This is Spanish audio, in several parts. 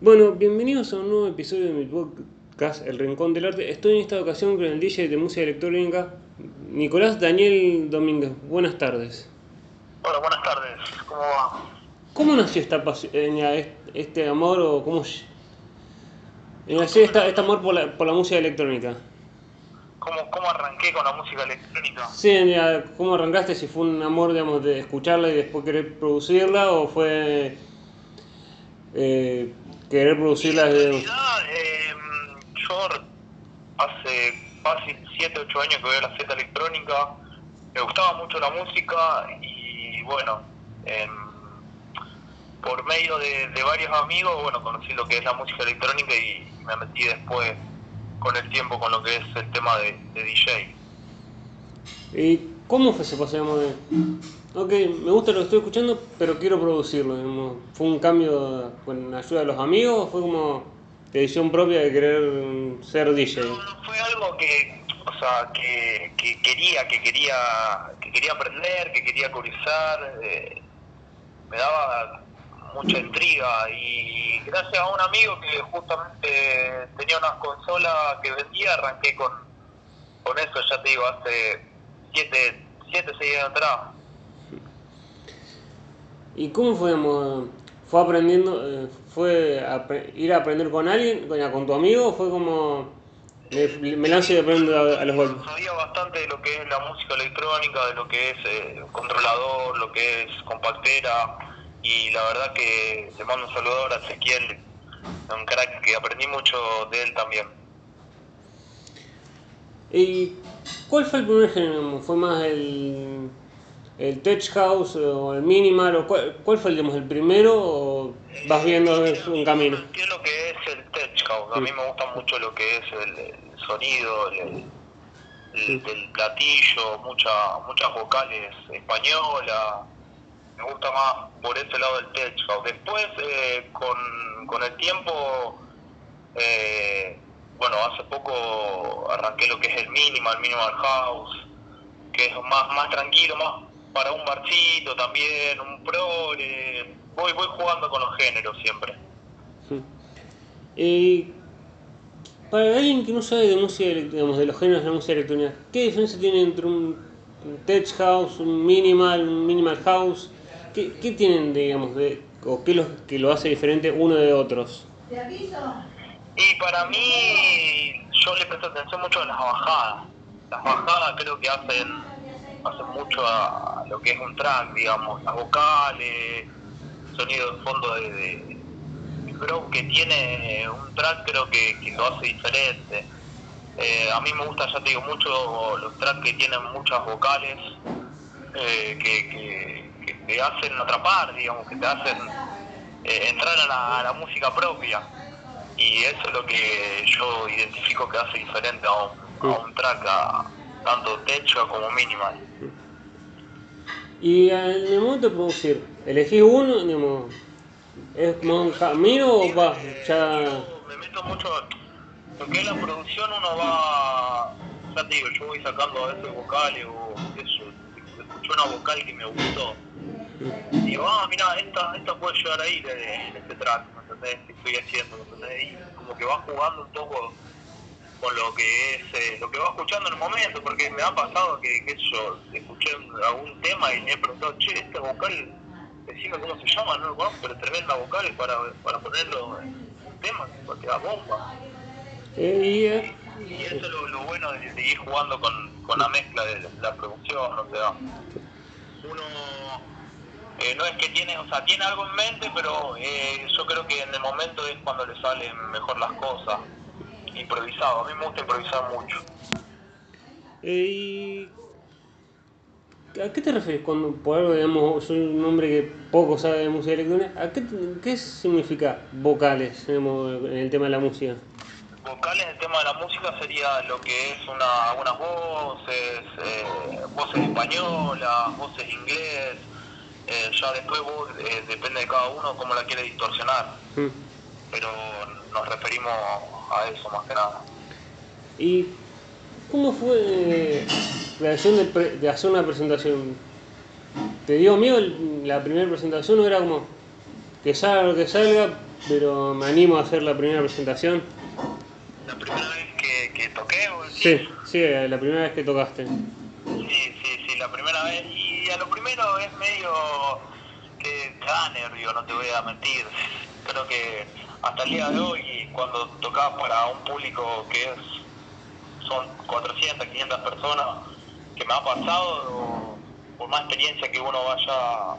Bueno, bienvenidos a un nuevo episodio de mi podcast El Rincón del Arte. Estoy en esta ocasión con el DJ de música electrónica, Nicolás Daniel Domínguez. Buenas tardes. Hola, buenas tardes. ¿Cómo va? ¿Cómo nació esta pasión, este amor o cómo nació esta, este amor por la, por la música electrónica? ¿Cómo, ¿Cómo arranqué con la música electrónica? Sí, ¿cómo arrancaste? Si fue un amor, digamos, de escucharla y después querer producirla o fue... Eh, querer producirla En realidad, eh, yo hace casi 7, 8 años que veo la Z electrónica, me gustaba mucho la música y bueno, eh, por medio de, de, varios amigos, bueno, conocí lo que es la música electrónica y me metí después con el tiempo con lo que es el tema de, de DJ. ¿Y cómo fue ese paseo de, ok, me gusta lo que estoy escuchando, pero quiero producirlo? ¿Fue un cambio con ayuda de los amigos o fue como decisión propia de querer ser DJ? Fue algo que, o sea, que, que quería, que quería, que quería aprender, que quería curiosar, eh, me daba mucha intriga y gracias a un amigo que justamente tenía unas consolas que vendía, arranqué con, con eso, ya te digo, hace 7, 7, 6 años atrás. ¿Y cómo fue, fue aprendiendo, eh, fue a, ir a aprender con alguien, con, tu amigo, fue como me, lanzo y aprendo a, los golpes? Sabía bastante de lo que es la música electrónica, de lo que es eh, controlador, lo que es compactera, y la verdad que le mando un saludo a Ezequiel, un crack que aprendí mucho de él también. ¿Y cuál fue el primer género? ¿Fue más el, el tech house o el minimal? O cuál, cuál fue digamos, el primero o vas viendo eh, un camino? ¿Qué es lo que es el tech house? A mí me gusta mucho lo que es el, sonido, el, el, platillo, mucha, muchas vocales españolas me gusta más por ese lado del tech house. Después, eh, con, con el tiempo, eh, bueno, hace poco arranqué lo que es el minimal, minimal house, que es más, más tranquilo, más para un barcito también, un pro. voy, voy jugando con los géneros siempre. Y para alguien que no sabe de música, digamos, de los géneros de la música electrónica, ¿qué diferencia tiene entre un tech house, un minimal, un minimal house? ¿Qué, qué tienen, digamos, de, o qué lo, que lo hace diferente uno de otros? Y para mí, yo le presto atención mucho a las bajadas. Las bajadas creo que hacen, hacen mucho a lo que es un track, digamos, las vocales, sonido de fondo de, creo que tiene un track creo que, que lo hace diferente. Eh, a mí me gusta, ya te digo, mucho los tracks que tienen muchas vocales, eh, que, que, te hacen atrapar, digamos, que te hacen eh, entrar a la, música propia. Y eso es lo que yo identifico que hace diferente a un, a un track, tanto techo como minimal. Y en el momento de producir, ¿elegís uno? Digamos, ¿Es más un camino o va? Ya... me meto mucho, lo que es la producción uno va, ya te digo, yo voy sacando a veces vocales o eso, escuché una vocal que me gustó y digo, ah, mira, esta, esta puede llegar ahí en este track, ¿me entendés? Que estoy haciendo, ¿me entendés? Y como que va jugando un poco con lo que es, eh, lo que va escuchando en el momento, porque me ha pasado que, que yo escuché algún tema y me he preguntado, che, este vocal, decime cómo se llama, no lo conozco, pero tremenda vocal para, para ponerlo en un tema, porque da bomba. Eh, y, eso es lo, lo bueno de, de, ir jugando con, con la mezcla de la producción, o sea, uno eh, no es que tiene, o sea, tiene algo en mente, pero eh, yo creo que en el momento es cuando le salen mejor las cosas, improvisado. A mí me gusta improvisar mucho. Eh, ¿A qué te refieres cuando, por algo, digamos, soy un hombre que poco sabe de música electrónica? ¿A qué, qué significa vocales en el tema de la música? Vocales en el tema de la música sería lo que es una, algunas voces, eh, voces españolas, voces inglés, eh, ya después vos, eh, depende de cada uno cómo la quiere distorsionar. Mm. Pero nos referimos a eso más que nada. ¿Y cómo fue la decisión de, hacer una presentación? ¿Te dio miedo la primera presentación o era como que salga lo que salga, pero me animo a hacer la primera presentación. La primera vez que, que toqué, ¿vos decís? Sí, sí, la primera vez que tocaste. Sí, sí, sí, la primera vez. Y a lo primero es medio que te da nervio, no te voy a mentir. Creo que hasta el día de hoy, cuando tocaba para un público que es son 400, 500 personas, que me ha pasado, por más experiencia que uno vaya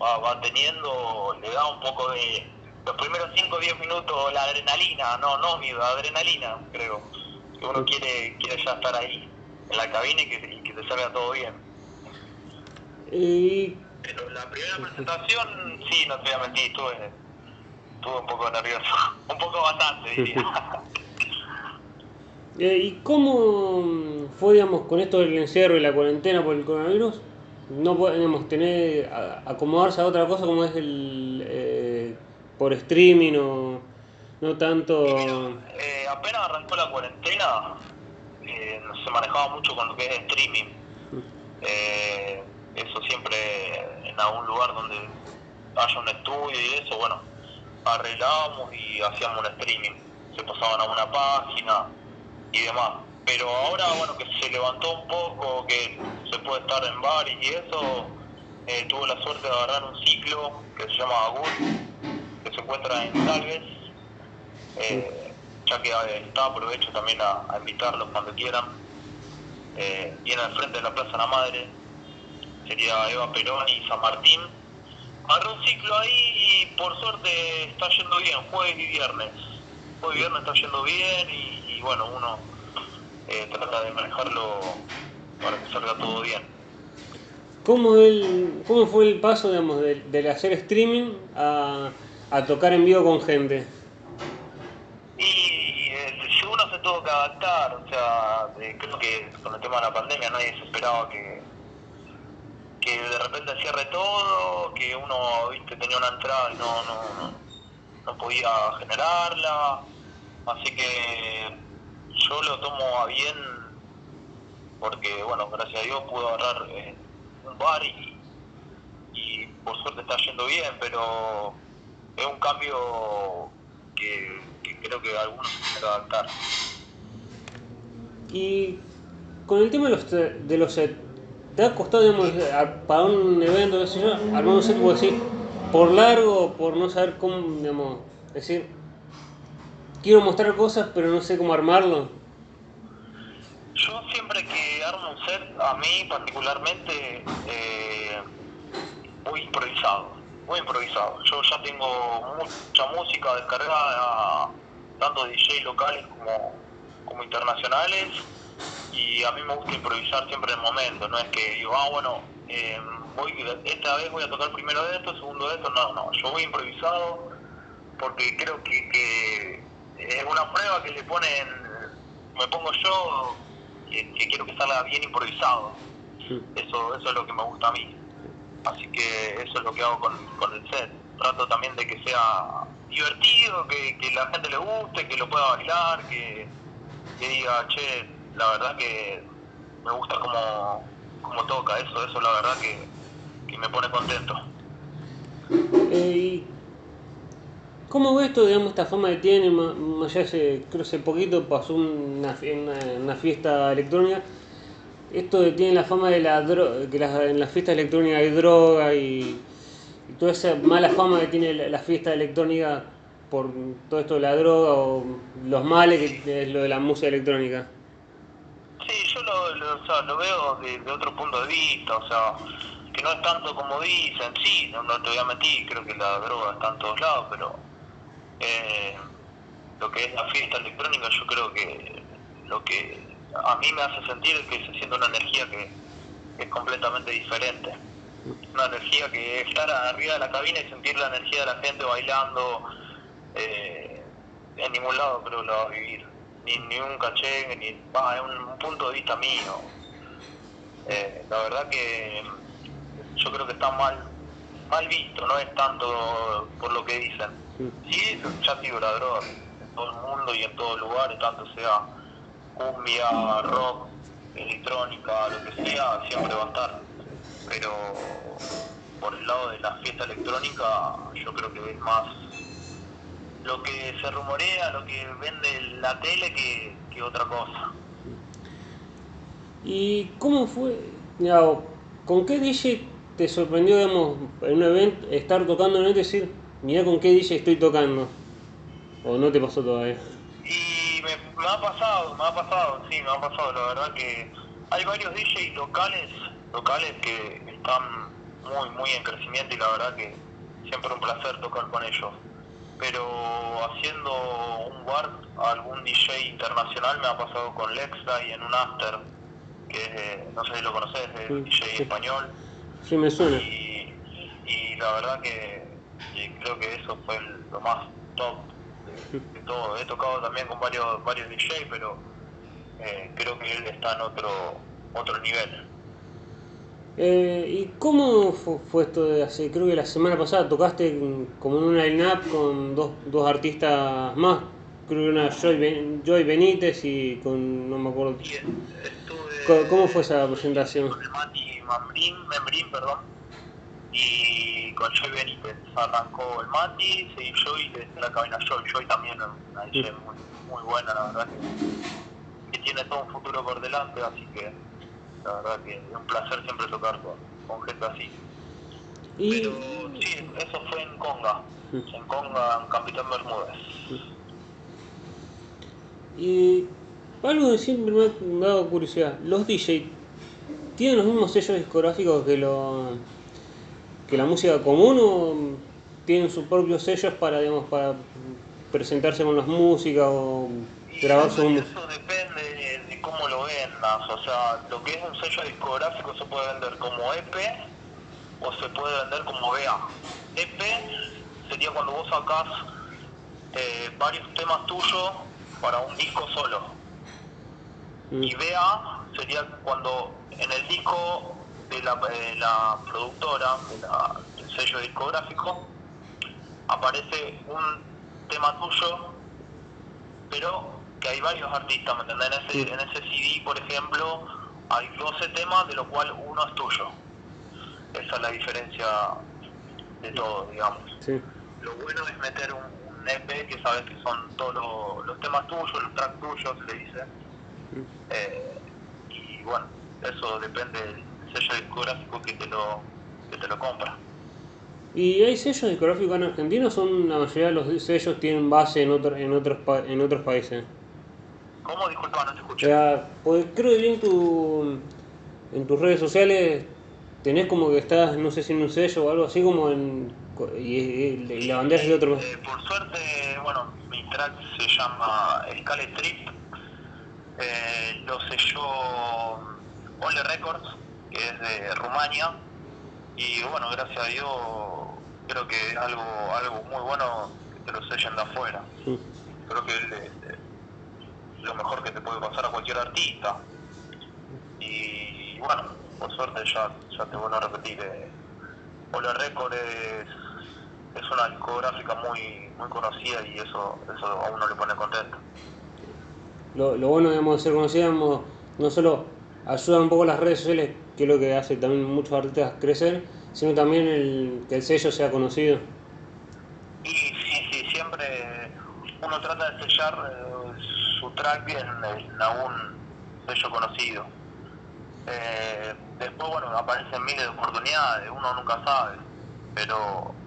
va, va teniendo, le da un poco de... Los primeros 5 o 10 minutos la adrenalina, no, no miedo, adrenalina, creo. Que uno quiere, quiere ya estar ahí, en la cabina y que, y que te salga todo bien. Y Pero la primera presentación, sí, no te voy a mentir, estuve, estuve un poco nervioso. Un poco bastante, diría. Eh, ¿Y cómo fue, digamos, con esto del encierro y la cuarentena por el coronavirus? No podemos tener, acomodarse a otra cosa como es el eh, por streaming o no tanto... Eh, apenas arrancó la cuarentena, eh, se manejaba mucho con lo que es streaming. Eh, eso siempre en algún lugar donde haya un estudio y eso, bueno, arreglábamos y hacíamos un streaming. Se pasaban a una página y demás. Pero ahora, bueno, que se levantó un poco, que se puede estar en bares y eso, eh, tuve la suerte de agarrar un ciclo que se llama Agur, que se encuentra en Salves. Eh, ya que eh, está, aprovecho también a, a invitarlos cuando quieran. Eh, viene al frente de la Plaza La Madre, sería Eva Perón y San Martín. Agarré un ciclo ahí y por suerte está yendo bien, jueves y viernes. Jueves y viernes está yendo bien y, y bueno, uno eh, trata de manejarlo para que salga todo bien. ¿Cómo, el, ¿Cómo fue el paso, digamos, del, del hacer streaming a, a tocar en vivo con gente? Y eh, uno se tuvo que adaptar, o sea, eh, creo que con el tema de la pandemia nadie se esperaba que, que de repente cierre todo, que uno viste tenía una entrada y no, no, no, podía generarla, así que yo lo tomo a bien porque, bueno, gracias a Dios pude agarrar eh, un bar y, y por suerte está yendo bien, pero es un cambio que, creo que algunos tienen que adaptar. Y con el tema de los, de los ¿te ha costado, a- para un evento, qué sé yo, armar un set, por largo por no saber cómo, digamos, decir, quiero mostrar cosas pero no sé cómo armarlo? Yo siempre que armo un set, a mí particularmente, eh, voy improvisado, voy improvisado. Yo ya tengo mucha música descargada, tanto DJ locales como, como internacionales, y a mí me gusta improvisar siempre en el momento, no es que digo, ah, bueno, eh, voy, esta vez voy a tocar primero de esto, segundo de esto, no, no, yo voy improvisado porque creo que, que es una prueba que le ponen, me pongo yo, que, que quiero que salga bien improvisado. Eso, eso es lo que me gusta a mí. Así que eso es lo que hago con, con el set. Trato también de que sea divertido, que, que la gente le guste, que lo pueda bailar, que, que diga, che, la verdad que me gusta como, como toca. Eso, eso la verdad que, que me pone contento. Eh, ¿y ¿Cómo ves esto, digamos, esta fama que tiene? allá hace, creo que hace poquito pasó una, una, una fiesta electrónica. Esto de tiene la fama de la droga, que las- en las fiestas electrónicas hay droga y, y toda esa mala fama que tiene la, la fiesta electrónica por todo esto de la droga o los males que es lo de la música electrónica. Yo lo, lo, veo de, de otro punto de vista, o sea, que no es tanto como dicen, sí, no, te voy a mentir, creo que la droga está en todos lados, pero eh, lo que es la fiesta electrónica yo creo que lo que a mí me hace sentir es que se siente una energía que es completamente diferente. Una energía que estar arriba de la cabina y sentir la energía de la gente bailando, eh, en ningún lado creo que lo va a vivir. Ni, ni un caché, ni va, es un, un punto de vista mío. Eh, la verdad que yo creo que está mal mal visto, no es tanto por lo que dicen. Sí, ya digo, la droga en todo el mundo y en todos lugares, tanto sea cumbia, rock, electrónica, lo que sea, siempre va a estar. Pero por el lado de la fiesta electrónica, yo creo que es más lo que se rumorea, lo que vende la tele que, que otra cosa. ¿Y cómo fue? digamos, ¿Con qué DJ te sorprendió, digamos, en un evento, estar tocando en un evento y decir, mira con qué DJ estoy tocando? ¿O no te pasó todavía? Y me, me ha pasado, me ha pasado, sí, me ha pasado. La verdad que hay varios DJs locales, locales que están muy, muy en crecimiento y la verdad que siempre un placer tocar con ellos. Pero haciendo un warp a algún DJ internacional me ha pasado con Lexa y en un after, que es, de- no sé si lo conoces, es Sí, DJ sí. español. Sí, me suena. Y, y la verdad que, que creo que eso fue el- lo más top de, de todo. He tocado también con varios varios DJ, pero eh, creo que él está en otro otro nivel. Eh, ¿Y cómo fu- fue esto de hace, creo que la semana pasada tocaste como en una line-up con dos, dos artistas más? Creo que una Joy, Ben- Joy Benítez y con, no me acuerdo. Y estuve ¿Cómo fue esa presentación? con el Mati Membrín, Membrín, perdón, y con Joy Benítez. Arrancó el Mati, seguí Joy desde la cabina Joy. Joy también una DJ muy, muy buena, la verdad que, que tiene todo un futuro por delante, así que la verdad que es un placer siempre tocar con, con gente así. Y, Pero sí, eso fue en Conga, en Conga, en Capitán Bermúdez. y algo que siempre me ha dado curiosidad, ¿los DJ tienen los mismos sellos discográficos que, lo, que la música común o tienen sus propios sellos para, digamos, para presentarse con las músicas o grabar su eso depende o sea, lo que es un sello discográfico se puede vender como EP o se puede vender como BA. EP sería cuando vos sacás eh, varios temas tuyos para un disco solo. Mm. Y BA sería cuando en el disco de la, de la productora, de la- del sello discográfico, aparece un tema tuyo, pero que hay varios artistas, ¿me entendés? En ese, en ese CD, por ejemplo, hay 12 temas, de los cuales uno es tuyo. Esa es la diferencia de todo, digamos. Sí. Lo bueno es meter un, un EP que sabes que son todos los, los temas tuyos, los tracks tuyos, se le dice. Eh, y bueno, eso depende del sello discográfico que te lo, que te lo compra. ¿Y hay sellos discográficos en Argentina o son la mayoría de los sellos tienen base en, otro, en, otros, pa- en otros países? ¿Cómo? Disculpa, no te O escuché. sea, pues creo que en, tu, en tus redes sociales tenés como que estás, no sé si en un sello o algo así como en... y, y- y la bandera es de otro... Eh, por suerte, bueno, mi track se llama Scale Trip. Eh, lo selló Ole Records, que es de Rumania. Y bueno, gracias a Dios, creo que es algo, algo muy bueno que te lo sellen de afuera. Sí. Creo que es lo mejor que te puede pasar a cualquier artista. Y bueno, por suerte ya, ya te vuelvo a repetir, eh, Ole Record es, es una discográfica muy muy conocida y eso, eso a uno le pone contento. Lo, lo bueno digamos, de ser conocido, digamos, no solo ayuda un poco las redes sociales, que es lo que hace también muchos artistas crecer, sino también el, que el sello sea conocido. Y sí, sí, siempre uno trata de sellar eh, su track en, en algún sello conocido. Eh, después, bueno, aparecen miles de oportunidades, uno nunca sabe, pero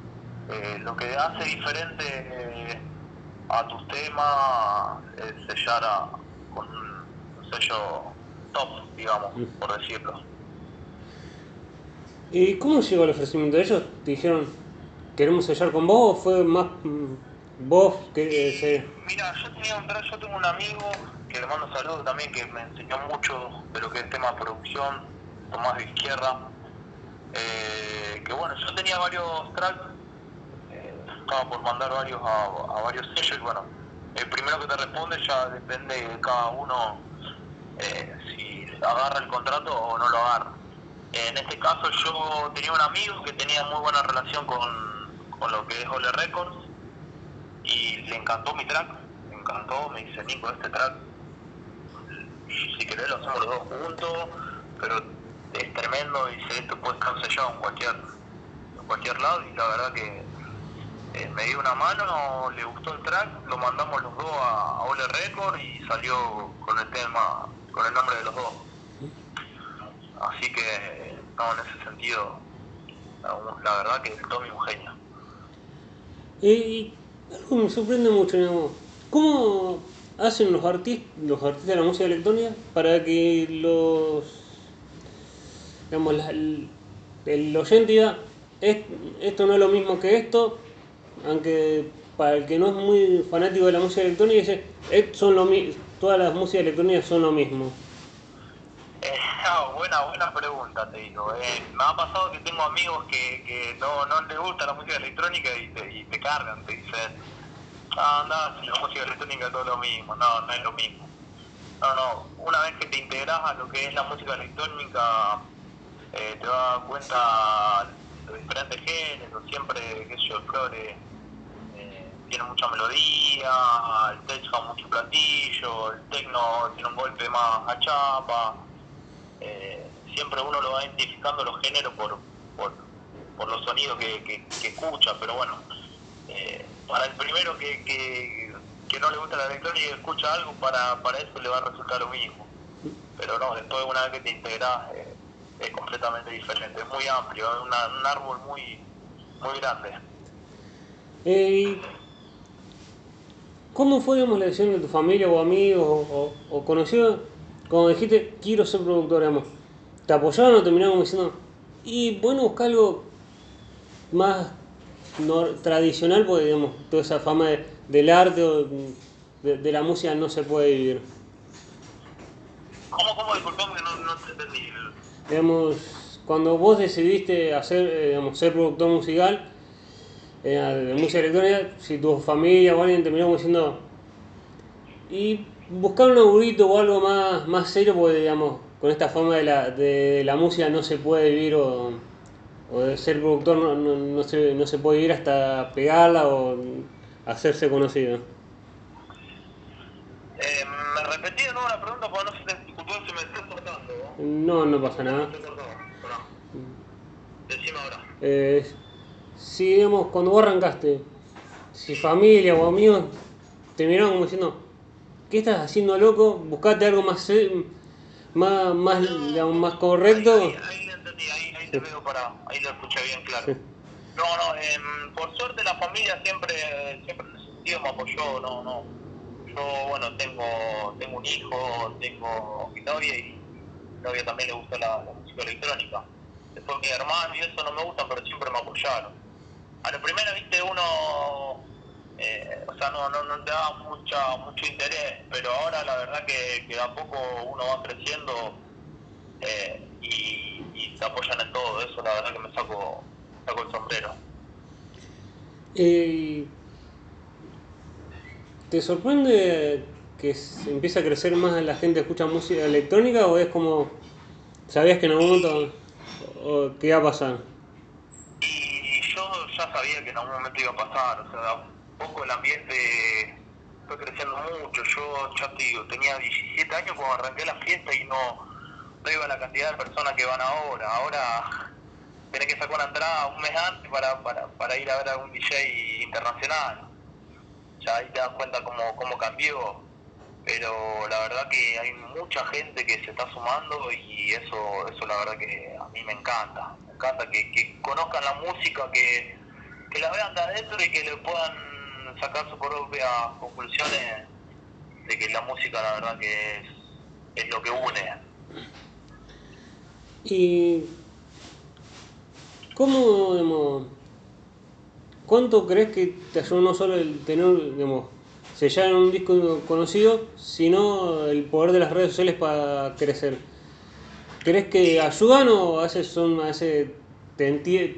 eh, lo que hace diferente eh, a tus temas es sellar a- con un sello top, digamos, Mm. por decirlo. ¿Y cómo llegó el ofrecimiento de ellos? ¿Te dijeron, queremos sellar con vos o fue más mm, vos que se... Mira, yo tenía un yo tengo un amigo que le mando saludos también que me enseñó mucho de lo que es tema producción, Tomás de Izquierda. Eh, que bueno, yo tenía varios tracks, eh, estaba por mandar varios a, a varios sellos y bueno, el primero que te responde ya depende de cada uno eh, si agarra el contrato o no lo agarra. En este caso yo tenía un amigo que tenía muy buena relación con, con lo que es Ole Records y le encantó mi track, me encantó, me dice Nico, este track, si querés lo hacemos los dos juntos, pero es tremendo, dice esto puede estar sellado en cualquier, cualquier lado y la verdad que eh, me dio una mano, le gustó el track, lo mandamos los dos a, Ole Record y salió con el tema, con el nombre de los dos. Así que, no, en ese sentido, la, verdad que el Tommy es un genio. Y algo me sorprende mucho, digamos. ¿Cómo hacen los, artistas los artistas de la música electrónica para que los. digamos, el, el oyente diga, esto no es lo mismo que esto, aunque para el que no es muy fanático de la música electrónica dice, son todas las músicas electrónicas son lo mismo. Eh, buena, buena pregunta, te digo. Eh, me ha pasado que tengo amigos que, que no, no les gusta la música electrónica y te, y te cargan, te dicen, ah, no, si la música electrónica es todo lo mismo. No, no es lo mismo. No, no, una vez que te integras a lo que es la música electrónica, eh, te das cuenta de diferentes géneros, siempre, qué sé yo, el flores tiene mucha melodía, el tech mucho platillo, el tecno tiene un golpe más a chapa. Eh, siempre uno lo va identificando los géneros por, por, los sonidos que, escucha, pero bueno, eh, para el primero que, que, no le gusta la electrónica y escucha algo, para, para eso le va a resultar lo mismo. Pero no, después una vez que te integras eh, es completamente diferente, es muy amplio, es un árbol muy, muy grande. ¿Cómo fue digamos, la decisión de tu familia o amigos o, o, conocidos cuando dijiste quiero ser productor? Digamos? ¿Te apoyaron o terminaron diciendo, y bueno, buscar algo más tradicional porque digamos, toda esa fama del arte o de, la música no se puede vivir? ¿Cómo, cómo? Disculpame que no, no te entendí. Digamos, cuando vos decidiste hacer, eh, digamos, ser productor musical, de música electrónica, si tu familia o alguien terminó diciendo, y buscar un aburrito o algo más, más serio, porque digamos, con esta forma de la, de la música no se puede vivir o, o de ser productor no, no, no, se, no se puede vivir hasta pegarla o hacerse conocido. Eh, ¿Me repetí de nuevo la pregunta porque no se te disculpó si me estoy cortando? No, no pasa nada. Decime ahora. Eh, si, digamos, cuando vos arrancaste, si familia o amigos te miraron como diciendo, ¿qué estás haciendo loco? Buscate algo más más, más, digamos, más correcto. Ahí, entendí, ahí, ahí te veo para, ahí lo escuché bien claro. No, no, eh, por suerte la familia siempre, siempre en ese sentido me apoyó, no, no. Yo, bueno, tengo, tengo un hijo, tengo mi novia y mi novia también le gusta la, la música electrónica. Después mi hermano y eso no me gustan, pero siempre me apoyaron a lo primero, viste, uno, eh, o sea, no, no, no, te da mucha, mucho interés, pero ahora la verdad que, que a poco uno va creciendo eh, y, y, te apoyan en todo, eso la verdad que me saco, saco el sombrero. Eh, ¿Te sorprende que empiece a crecer más la gente que escucha música electrónica o es como, sabías que en algún momento o, qué iba a pasar? sabía que en algún momento iba a pasar, o sea, poco el ambiente fue creciendo mucho. Yo, ya te digo, tenía 17 años cuando arranqué la fiesta y no, no iba la cantidad de personas que van ahora. Ahora tenés que sacar una entrada un mes antes para, para, para ir a ver a algún DJ internacional. Ya ahí te das cuenta cómo, cómo cambió. Pero la verdad que hay mucha gente que se está sumando y eso, eso la verdad que a mí me encanta. Me encanta que, que conozcan la música, que, que la vean de adentro y que le puedan sacar sus propias conclusiones de que la música la verdad que es, es lo que une. ¿Y cómo, digamos, cuánto crees que te ayudó no solo el tener, digamos, sellar en un disco conocido, sino el poder de las redes sociales para crecer? ¿Crees que ayudan o a veces son a veces te,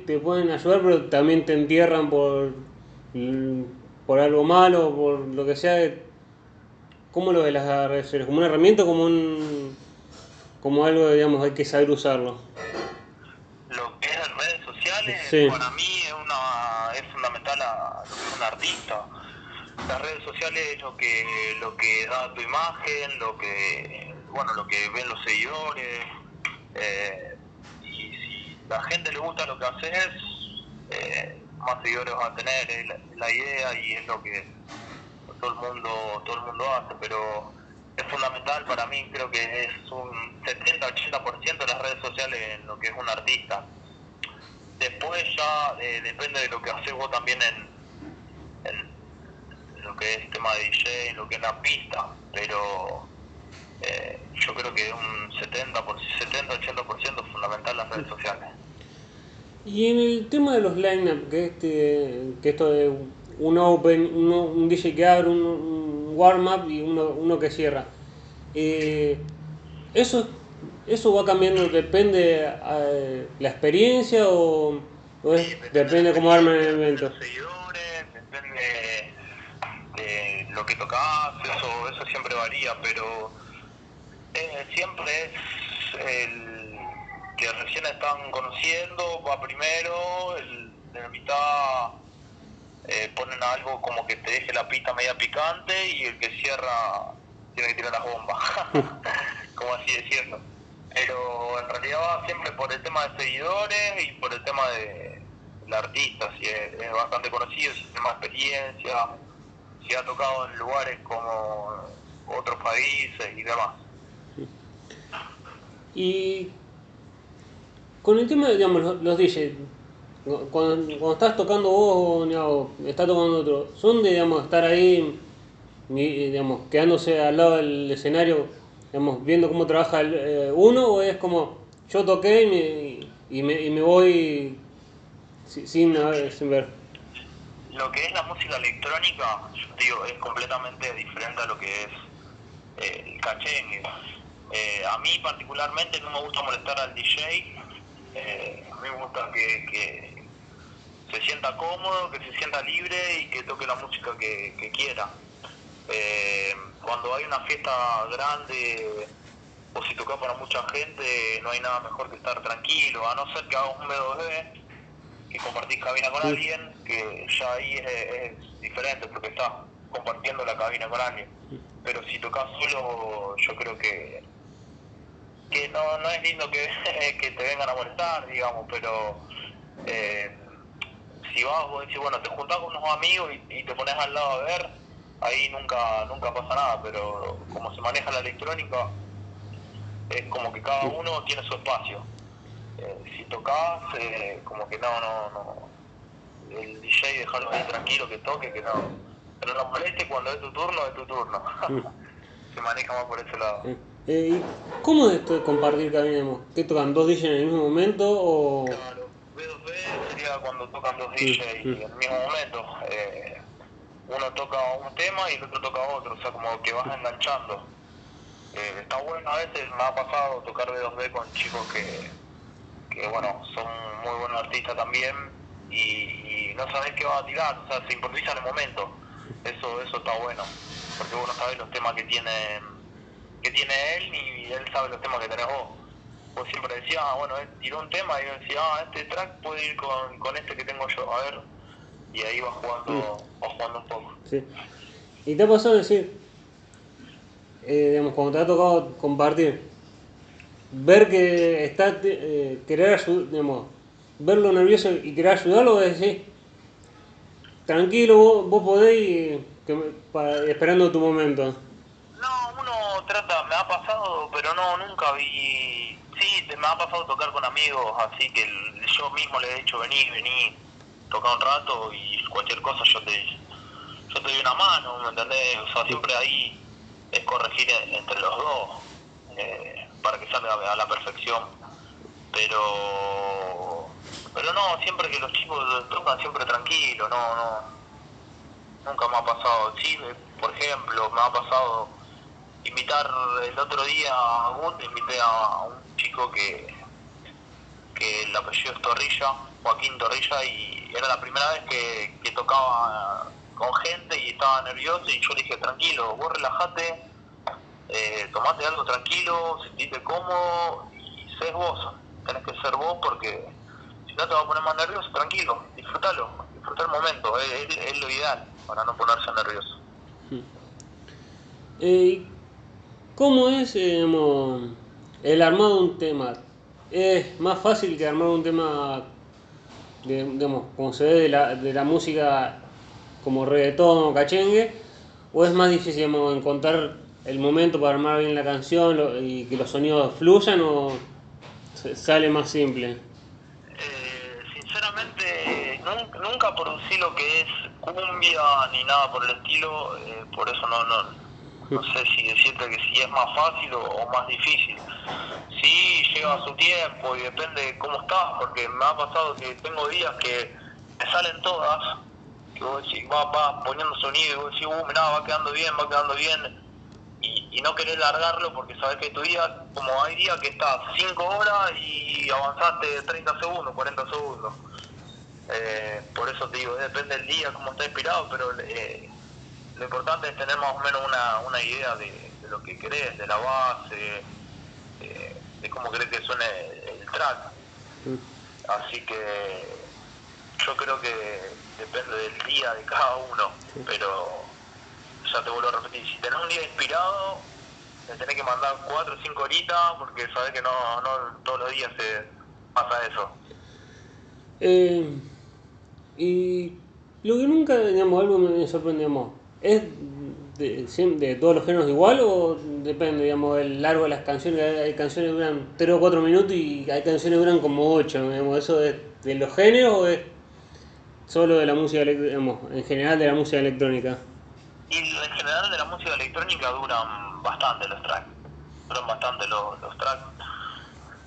te pueden ayudar, pero también te entierran por, por algo malo, por lo que sea. ¿Cómo lo de las redes sociales? ¿Como una herramienta o como, un, como algo, digamos, hay que saber usarlo? Lo que es redes sociales, para mí es, una, es fundamental a lo que es un artista. Las redes sociales es lo que, lo que da tu imagen, lo que, bueno, lo que ven los seguidores. Eh, la gente le gusta lo que haces, eh, más seguidores van a tener, es la, la idea y es lo que todo el mundo todo el mundo hace, pero es fundamental para mí, creo que es un 70-80% de las redes sociales en lo que es un artista. Después ya eh, depende de lo que haces vos también en, en lo que es tema de DJ, lo que es la pista, pero eh, yo creo que un 70-80% es fundamental las redes sociales. Y en el tema de los line-up, que, este, que esto de un open, uno, un DJ que abre, un, un warm-up y uno, uno que cierra, eh, eso, eso va cambiando, depende eh, la experiencia o, o es- Sí, depende de cómo arman el evento. Los seguidores, depende de lo que tocas, eso, eso siempre varía, pero eh, siempre es el que recién están conociendo, va primero, el de la mitad eh, ponen algo como que te deje la pista media picante y el que cierra tiene que tirar las bombas, como así decirlo. Pero en realidad va siempre por el tema de seguidores y por el tema de el artista, si es, es bastante conocido, si tiene más experiencia, si ha tocado en lugares como otros países y demás. Y con el tema de digamos, los, los DJs, cu- cuando, estás tocando vos o está tocando otro, ¿son de digamos, estar ahí, digamos, quedándose al lado del escenario, digamos, viendo cómo trabaja el, eh, uno o es como yo toqué y me, y me, y me voy si- sin, haber- sin ver? Lo que es la música electrónica, digo, es completamente diferente a lo que es eh, el cachengue. Eh, a mí particularmente no me gusta molestar al DJ, eh, a mí me gusta que, que se sienta cómodo, que se sienta libre y que toque la música que, que quiera. Eh, cuando hay una fiesta grande o si toca para mucha gente, no hay nada mejor que estar tranquilo, a no ser que hagas un B2B, que compartís cabina con alguien, que ya ahí es, es diferente porque estás compartiendo la cabina con alguien. Pero si tocas solo, yo creo que que no, no es lindo que, que te vengan a molestar, digamos, pero eh, si vas, vos decís, bueno, te juntás con unos amigos y, y te pones al lado a ver, ahí nunca nunca pasa nada, pero como se maneja la electrónica, es como que cada uno tiene su espacio. Eh, si tocas, eh, como que no, no, no, el DJ dejarlo ahí tranquilo, que toque, que no, que no moleste, cuando es tu turno, es tu turno. se maneja más por ese lado. Eh, eh, ¿y ¿Cómo es esto de compartir cabina? tocan dos DJs en el mismo momento o...? Claro, B2B sería cuando tocan dos DJs mm. en el mismo momento. Eh, uno toca un tema y el otro toca otro, o sea, como que vas enganchando. Eh, está bueno, a veces me ha pasado tocar B2B con chicos que, que bueno, son muy buenos artistas también y, y no sabes qué va a tirar, o sea, se improvisa en el momento. Eso eso está bueno, porque vos no sabes los temas que tiene, que tiene él y él sabe los temas que tenés vos. Vos siempre decías, ah, bueno, él tiró un tema y yo decía, ah, este track puede ir con, con este que tengo yo, a ver, y ahí vas jugando, vas jugando un poco. Sí. ¿Y te ha pasado decir, eh, digamos, cuando te ha tocado compartir, ver que está, eh, querer ayudar, digamos, verlo nervioso y querer ayudarlo, o decir, tranquilo, vos, vos podés y que me- para- esperando tu momento? Trata, me ha pasado, pero no, nunca vi. Sí, me ha pasado tocar con amigos, así que yo mismo le he dicho, vení, vení, toca un rato y cualquier cosa yo te, yo te doy una mano, ¿me entendés? O sea, siempre ahí es corregir en- entre los dos eh, para que salga a la perfección. Pero, pero no, siempre que los chicos tocan, siempre tranquilo, no, no, nunca me ha pasado. Sí, por ejemplo, me ha pasado invitar el otro día a Gut, invité a un chico que, que el apellido es Torrilla, Joaquín Torrilla, y era la primera vez que, tocaba con gente y estaba nervioso y yo le dije, tranquilo, vos relajate, eh, tomate algo tranquilo, sentite cómodo y sé vos, tenés que ser vos porque si no te va a poner más nervioso, tranquilo, disfrútalo, disfruta el momento, es, lo ideal para no ponerse nervioso. Eh, ¿Cómo es eh, el armado un tema? ¿Es más fácil que armar un tema digamos, como se ve de la, de la música como reggaetón o cachengue, o es más difícil encontrar el momento para armar bien la canción y que los sonidos fluyan o sale más simple? Eh, sinceramente, nun- nunca producí lo que es cumbia ni nada por el estilo, eh, por eso no, no, no sé si decirte que si es más fácil o, más difícil. Sí, lleva su tiempo y depende de cómo estás, porque me ha pasado que tengo días que me salen todas, que vos decís, vas, vas poniendo sonido y vos decís, uh, mirá, va quedando bien, va quedando bien, y, y no querés largarlo porque sabes que tu día, como hay días que estás 5 horas y avanzaste 30 segundos, 40 segundos. Eh, por eso te digo, depende del día, cómo está inspirado, pero eh, lo importante es tener más o menos una, una idea de, de lo que querés, de la base, de, de cómo querés que suene el track. Así que yo creo que depende del día de cada uno, pero ya te vuelvo a repetir, si tenés un día inspirado, le tenés que mandar 4 o 5 horitas porque sabés que no, no todos los días se pasa eso. Eh, y lo que nunca, digamos, algo me sorprende, digamos, ¿es de, de todos los géneros igual o depende, digamos, el largo de las canciones? Hay, canciones que duran 3 o 4 minutos y hay canciones que duran como 8, digamos, ¿eso es de los géneros o es solo de la música, digamos, en general de la música electrónica? Y en general de la música electrónica duran bastante los tracks. Duran bastante los, los tracks.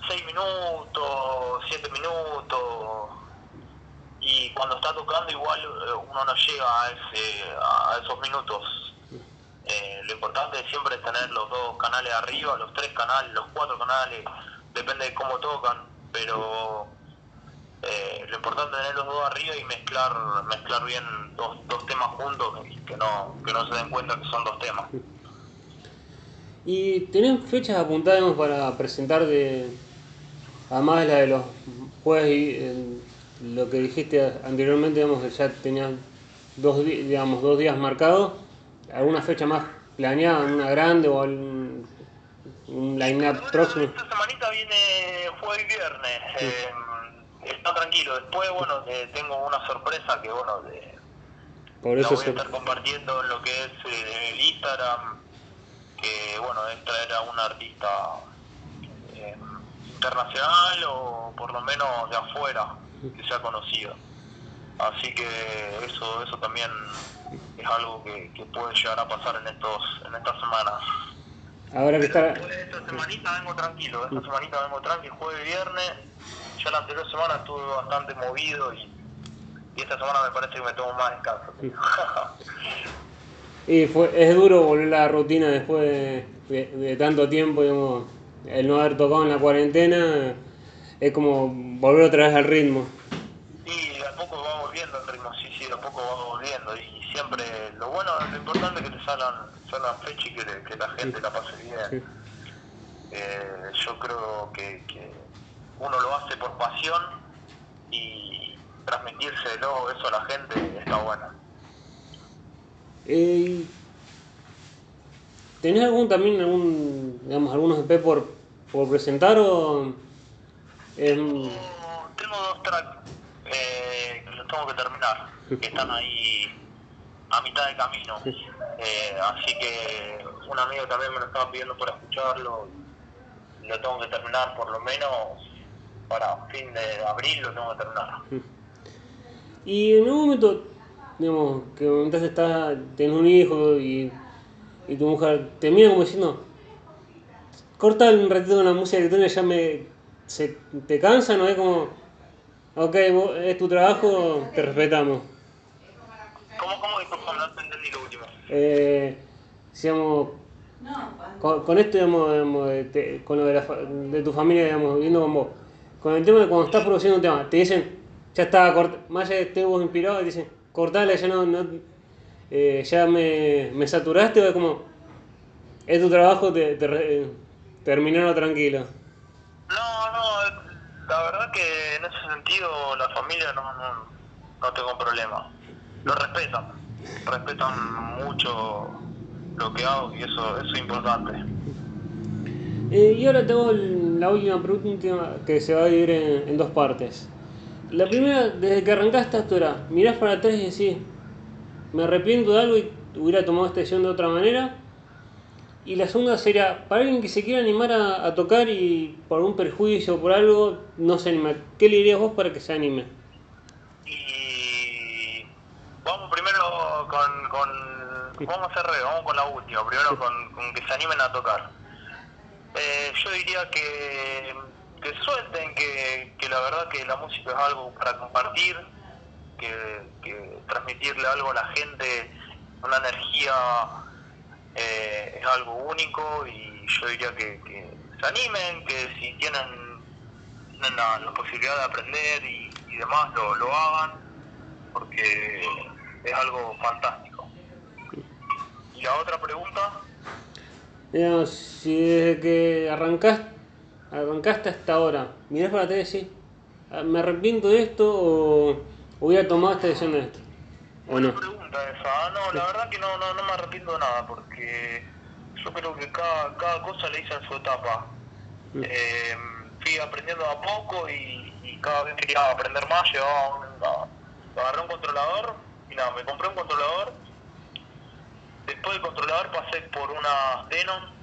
6 minutos, 7 minutos. Y cuando está tocando igual eh, uno no llega a, ese, a esos minutos. Eh, lo importante es siempre tener los dos canales arriba, los tres canales, los cuatro canales, depende de cómo tocan, pero eh, lo importante es tener los dos arriba y mezclar mezclar bien dos, dos temas juntos y que no, que no se den cuenta que son dos temas. ¿Y tenés fechas apuntadas para presentar de, además de la de los jueves y lo que dijiste anteriormente, digamos que ya tenías dos, di- digamos, dos días marcados, alguna fecha más planeada, una grande o algún, un line-up próximo? Esta semanita viene jueves y viernes. eh, está tranquilo. Después, bueno, eh, tengo una sorpresa que, bueno, de, Por la eso voy a estar compartiendo en lo que es eh, el Instagram. Que, bueno, es traer a un artista eh, internacional o por lo menos de afuera que sea conocido. Así que eso eso también es algo que, que puede llegar a pasar en estos en estas semanas. habrá que de esta semanita vengo tranquilo, esta semanita vengo tranquilo, jueves y viernes. Ya la anterior semana estuve bastante movido y, y esta semana me parece que me tomo más descanso. Y fue, es duro volver a la rutina después de, de- de tanto tiempo, digamos, el no haber tocado en la cuarentena, es como volver otra vez al ritmo. y de a poco va volviendo el ritmo, sí, sí, de a poco va volviendo. Y siempre, lo bueno, lo importante es que te salgan, salgan fechas y que, que la gente la pase bien. Sí. Eh, yo creo que, que uno lo hace por pasión y transmitírselo eso a la gente está bueno. Eh, ¿Tenés algún también algún digamos algunos EP por, por presentar o Tengo, tengo dos tracks eh, que los tengo que terminar, que están ahí a mitad de camino. Eh, así que un amigo también me lo estaba pidiendo para escucharlo. y Lo tengo que terminar por lo menos para fin de abril, lo tengo que terminar. y en algún momento digamos que entonces estás tenés un hijo y, y tu mujer te mira como diciendo corta un ratito la música electrónica ya me se, te cansa no es como ok vos- es tu trabajo te respetamos ¿Cómo, cómo disculpa? No te entendí lo último. Eh, digamos, con, con esto, digamos, digamos, te- con lo de, la, de tu familia, digamos, viendo con vos, con el tema de cuando estás produciendo un tema, te dicen, ya está, cort- más allá de estés vos inspirado, te dicen, cortale, ya no, no eh, ya me, me saturaste, o es como, es tu trabajo, te, te re- terminarlo tranquilo. La verdad que en ese sentido la familia no, no, no tengo problema. Lo respetan, respetan mucho lo que hago y eso, eso es importante. Eh, y ahora tengo la última pregunta que se va a dividir en, en dos partes. La primera, desde que arrancaste hasta ahora, mirás para atrás y decís, me arrepiento de algo y hubiera tomado esta decisión de otra manera. Y la segunda sería, para alguien que se quiera animar a, a tocar y por un perjuicio o por algo no se anima, ¿qué le dirías vos para que se anime? Y vamos primero con, con vamos a hacer re, vamos con la última, primero con, con que se animen a tocar. Eh, yo diría que, que suelten, que, que la verdad que la música es algo para compartir, que, que transmitirle algo a la gente, una energía eh, es algo único y yo diría que, se animen, que si tienen, la, posibilidad de aprender y, demás lo, lo hagan, porque es algo fantástico. Y la otra pregunta, Digamos, si desde que arrancaste, arrancaste hasta ahora, mirás para atrás y decís, "Ah, ¿me arrepiento de esto o hubiera tomado esta decisión de esto? ¿O no? pregunta esa. No, la verdad que no, no, no me arrepiento de nada, porque yo creo que cada, cada cosa le hice en su etapa. Mm. Eh, fui aprendiendo a poco y, y cada vez quería aprender más, llevaba un, agarré un controlador y nada, me compré un controlador. Después del controlador pasé por unas Denon,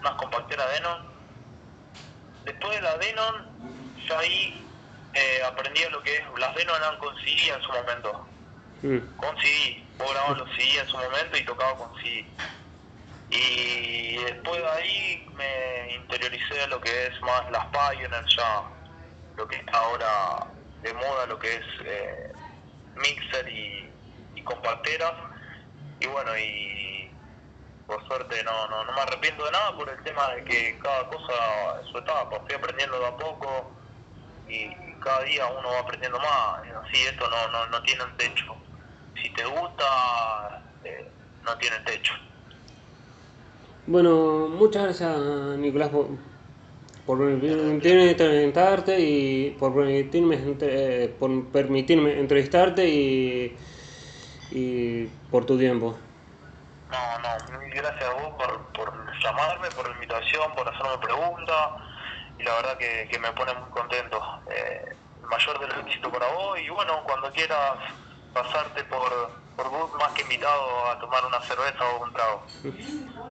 unas compacteras Denon. Después de la Denon, ya ahí eh, aprendí lo que es, las Denon eran con CD en su momento Mm. con CD. Vos los CD en su momento y tocaba con CD. Y después de ahí me interioricé a lo que es más las Pioneer ya, lo que está ahora de moda, lo que es eh, mixer y, y compacteras. Y bueno, y por suerte no, no, no me arrepiento de nada por el tema de que cada cosa en su etapa, fui aprendiendo de a poco y cada día uno va aprendiendo más. Así esto no, no, no tiene un techo. Si te gusta, eh, no tiene techo. Bueno, muchas gracias Nicolás por, por permitirme entrevistarte y por permitirme, entre- eh, por permitirme entrevistarte y, y por tu tiempo. No, no, mil gracias a vos por, por llamarme, por la invitación, por hacerme preguntas. Y la verdad que, que me pone muy contento. Eh, el mayor de los éxitos para vos. Y bueno, cuando quieras pasarte por, por Bus, más que invitado a tomar una cerveza o un trago.